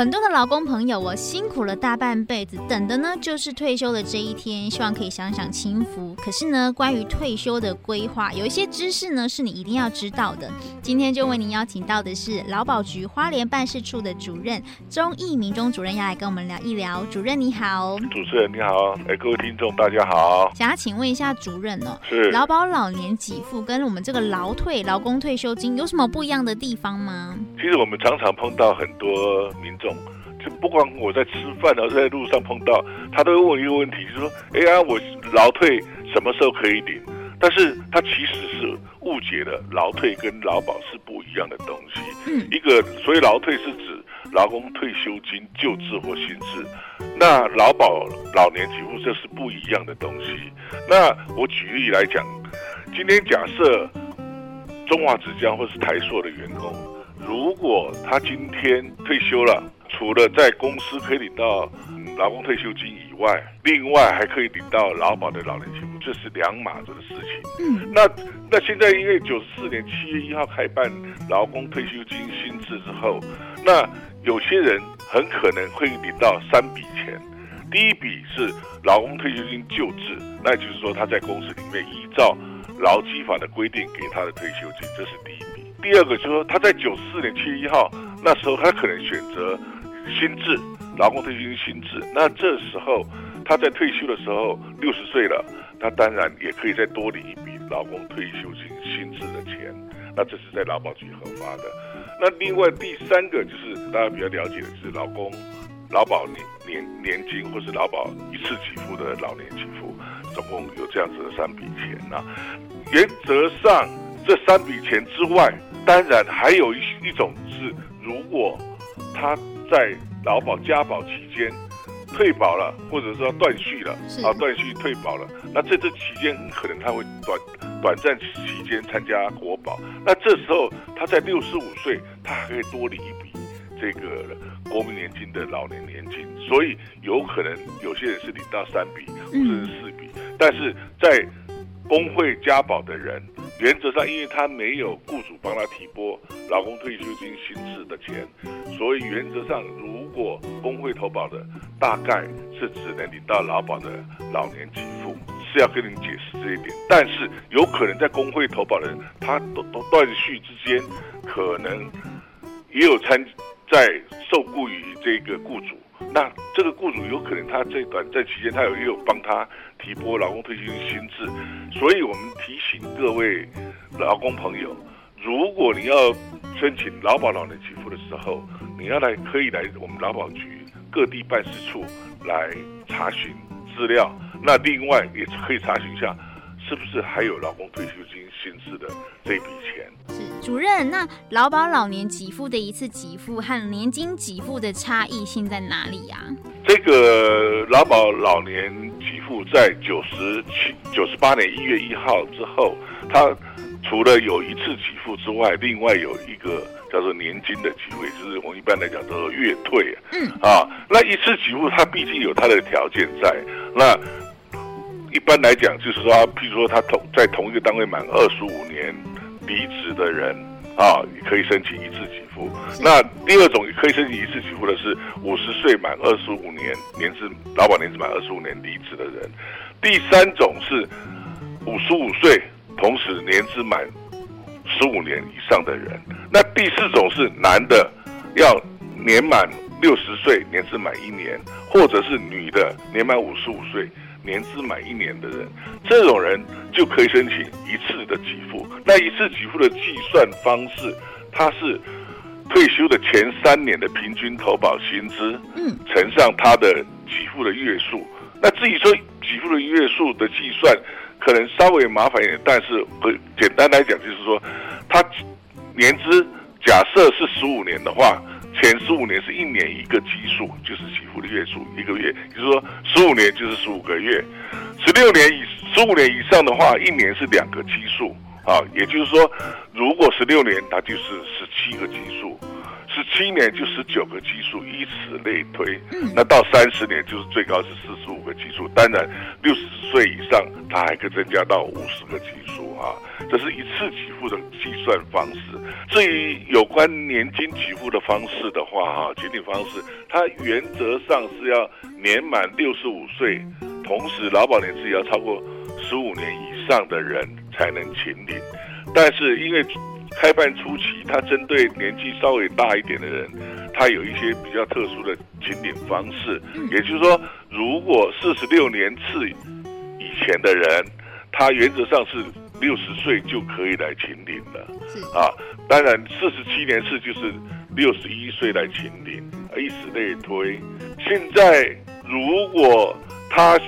很多的劳工朋友，我辛苦了大半辈子，等的呢就是退休的这一天，希望可以享享清福。可是呢，关于退休的规划，有一些知识呢是你一定要知道的。今天就为您邀请到的是劳保局花莲办事处的主任钟义明钟主任，要来跟我们聊一聊。主任你好，主持人你好，哎，各位听众大家好。想要请问一下主任哦，是劳保老年给付跟我们这个劳退劳工退休金有什么不一样的地方吗？其实我们常常碰到很多民众。就不管我在吃饭，还是在路上碰到，他都会问一个问题，就是说：“哎呀，我劳退什么时候可以领？”但是他其实是误解了劳退跟劳保是不一样的东西。嗯，一个所以劳退是指劳工退休金旧制或新制，那劳保老年给付这是不一样的东西。那我举例来讲，今天假设中华纸浆或是台塑的员工，如果他今天退休了。除了在公司可以领到劳工退休金以外，另外还可以领到劳保的老年给付，这是两码子的事情。嗯，那那现在因为九十四年七月一号开办劳工退休金新制之后，那有些人很可能会领到三笔钱。第一笔是劳工退休金旧制，那也就是说他在公司里面依照劳基法的规定给他的退休金，这是第一笔。第二个就是说他在九十四年七月一号那时候，他可能选择。心智劳工退休金心智，那这时候他在退休的时候六十岁了，他当然也可以再多领一笔劳工退休金心智的钱，那这是在劳保局核发的。那另外第三个就是大家比较了解的是劳工劳保年年年金或是劳保一次给付的老年给付，总共有这样子的三笔钱啊。原则上这三笔钱之外，当然还有一一种是如果他。在劳保加保期间退保了，或者说断续了，啊断续退保了，那在这期间很可能他会短短暂期间参加国保，那这时候他在六十五岁，他还可以多领一笔这个国民年金的老年年金，所以有可能有些人是领到三笔或者是四笔，但是在工会加保的人。原则上，因为他没有雇主帮他提拨老公退休金薪资的钱，所以原则上，如果工会投保的，大概是只能领到劳保的老年给付，是要跟你解释这一点。但是有可能在工会投保的人，他都都断续之间，可能也有参在受雇于这个雇主。那这个雇主有可能他这短暂期间他有也有帮他提拨劳工退休薪资，所以我们提醒各位劳工朋友，如果你要申请劳保老年给付的时候，你要来可以来我们劳保局各地办事处来查询资料，那另外也可以查询一下是不是还有劳工退休金薪资的这笔钱。是主任，那劳保老年给付的一次给付和年金给付的差异性在哪里呀？这个劳保老年给付在九十七、九十八年一月一号之后，它除了有一次给付之外，另外有一个叫做年金的给付，就是我们一般来讲叫做月退。嗯啊，那一次给付它毕竟有它的条件在。那一般来讲，就是说，譬如说他同在同一个单位满二十五年。离职的人啊，你可以申请一次给付。那第二种也可以申请一次给付的是五十岁满二十五年年资劳保年资满二十五年离职的人。第三种是五十五岁同时年资满十五年以上的人。那第四种是男的要年满六十岁年资满一年，或者是女的年满五十五岁。年资满一年的人，这种人就可以申请一次的给付。那一次给付的计算方式，它是退休的前三年的平均投保薪资，嗯，乘上他的给付的月数。那至于说给付的月数的计算，可能稍微麻烦一点，但是会简单来讲，就是说他年资假设是十五年的话，前十五年是一年一个基数，就是起付的月数一个月，也就是说十五年就是十五个月，十六年以十五年以上的话，一年是两个基数啊，也就是说，如果十六年，它就是十七个基数。十七年就十九个基数，以此类推。那到三十年就是最高是四十五个基数。当然，六十岁以上，它还可以增加到五十个基数啊。这是一次给付的计算方式。至于有关年金给付的方式的话，哈，请领方式，它原则上是要年满六十五岁，同时劳保年资也要超过十五年以上的人才能请领。但是因为开办初期，它针对年纪稍微大一点的人，他有一些比较特殊的请领方式。也就是说，如果四十六年次以前的人，他原则上是六十岁就可以来请领了。啊，当然四十七年次就是六十一岁来请领，以此类推。现在如果他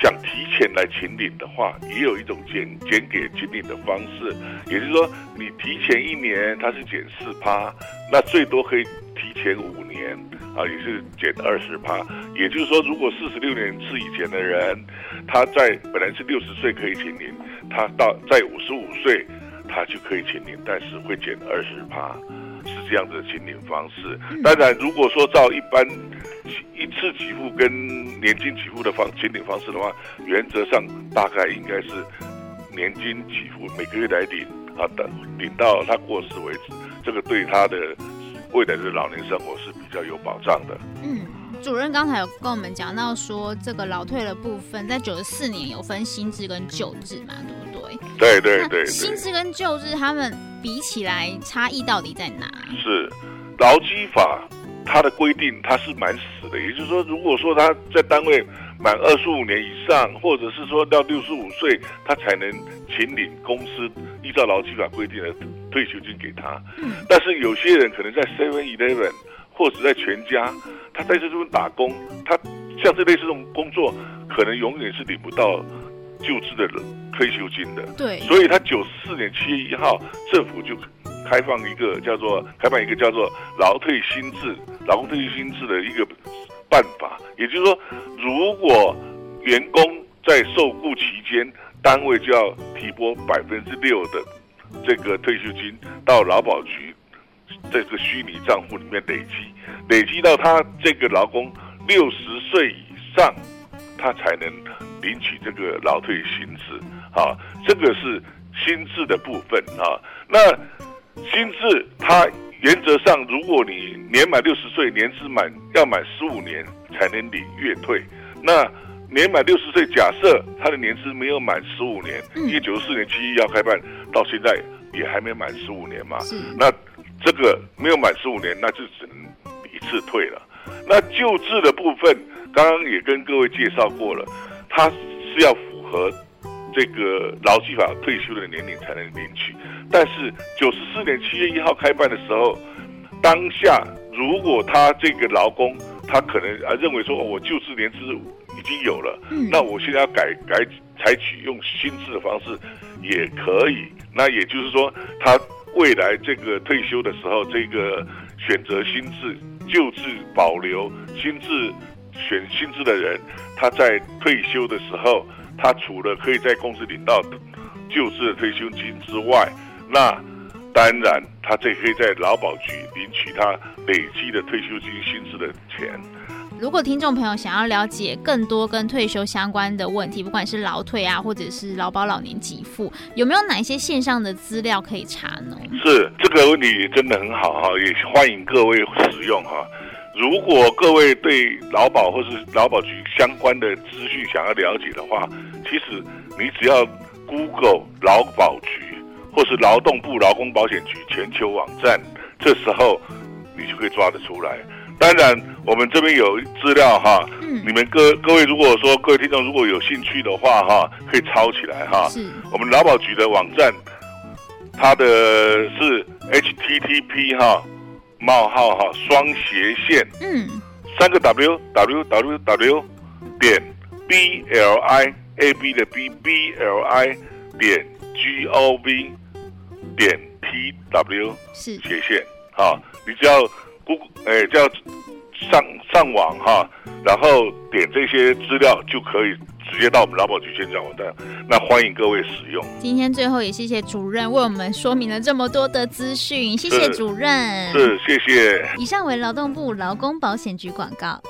想提前来请领的话，也有一种减减给请领的方式，也就是说，你提前一年，它是减四趴，那最多可以提前五年，啊，也是减二十趴。也就是说，如果四十六年次以前的人，他在本来是六十岁可以请领，他到在五十五岁，他就可以请领，但是会减二十趴。是这样子的请领方式。当然，如果说照一般一次给付跟年金给付的方请领方式的话，原则上大概应该是年金给付每个月来领啊，等领到他过世为止，这个对他的未来的老年生活是比较有保障的。嗯，主任刚才有跟我们讲到说，这个老退的部分在九十四年有分新制跟旧制嘛，对不对？对对对，对。新制跟旧制他们。比起来，差异到底在哪？是劳基法它的规定，它是蛮死的。也就是说，如果说他在单位满二十五年以上，或者是说到六十五岁，他才能请领公司依照劳基法规定的退休金给他。嗯。但是有些人可能在 Seven Eleven 或者在全家，他在这边打工，他像这类似这种工作，可能永远是领不到就职的退休金的，对，所以他九十四年七月一号，政府就开放一个叫做开办一个叫做劳退新制、劳工退休新制的一个办法。也就是说，如果员工在受雇期间，单位就要提拨百分之六的这个退休金到劳保局这个虚拟账户里面累积，累积到他这个劳工六十岁以上，他才能领取这个劳退新制。啊，这个是心智的部分啊。那心智它原则上，如果你年满六十岁，年资满要满十五年才能领月退。那年满六十岁，假设他的年资没有满十五年，因为九十四年七一要开办，到现在也还没满十五年嘛。那这个没有满十五年，那就只能一次退了。那旧制的部分，刚刚也跟各位介绍过了，它是要符合。这个劳基法退休的年龄才能领取，但是九十四年七月一号开办的时候，当下如果他这个劳工他可能啊认为说，我旧制年资已经有了，那我现在要改改采取用新制的方式也可以，那也就是说他未来这个退休的时候，这个选择新制旧制保留新制选新制的人，他在退休的时候。他除了可以在公司领到旧制的退休金之外，那当然他这可以在劳保局领取他累积的退休金薪资的钱。如果听众朋友想要了解更多跟退休相关的问题，不管是劳退啊，或者是劳保老年给付，有没有哪一些线上的资料可以查呢？是这个问题真的很好哈，也欢迎各位使用哈。如果各位对劳保或是劳保局相关的资讯想要了解的话，其实你只要 Google 劳保局或是劳动部劳工保险局全球网站，这时候你就可以抓得出来。当然，我们这边有资料哈，嗯、你们各各位如果说各位听众如果有兴趣的话哈，可以抄起来哈。是我们劳保局的网站，它的是 HTTP 哈。冒号哈双斜线，嗯，三个 W W W W 点 B L I A B 的 B B L I 点 G O V 点 T W 是斜线，好，你只要 Google 哎叫上上网哈，然后点这些资料就可以。直接到我们劳保局线上网站，那欢迎各位使用。今天最后也谢谢主任为我们说明了这么多的资讯，谢谢主任。是，谢谢。以上为劳动部劳工保险局广告。